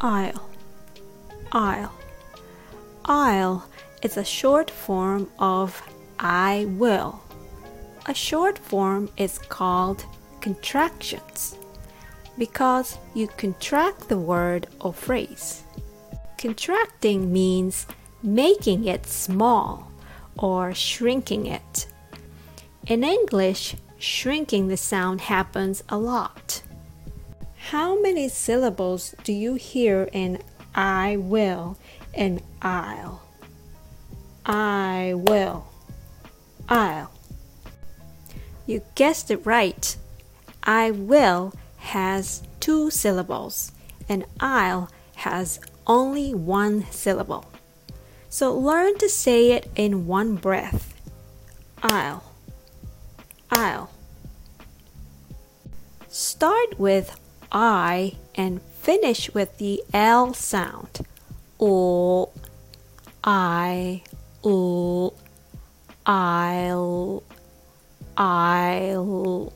I'll. Isle. I'll is a short form of I will. A short form is called contractions because you contract the word or phrase. Contracting means making it small or shrinking it. In English, shrinking the sound happens a lot. How many syllables do you hear in I will and I'll? I will. I'll. You guessed it right. I will has two syllables and I'll has only one syllable. So learn to say it in one breath. I'll. I'll. Start with I and finish with the L sound. O, I, L, I'll, I'll,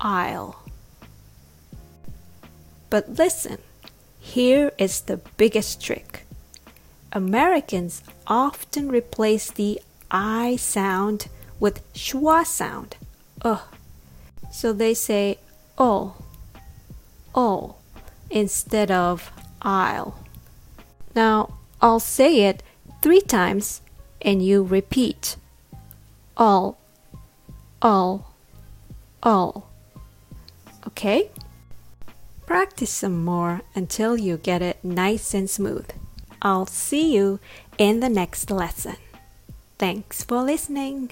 I'll. But listen, here is the biggest trick. Americans often replace the I sound with schwa sound. Ugh. So they say oh, oh, instead of I'll. Now I'll say it three times and you repeat. All, all, all. Okay? Practice some more until you get it nice and smooth. I'll see you in the next lesson. Thanks for listening.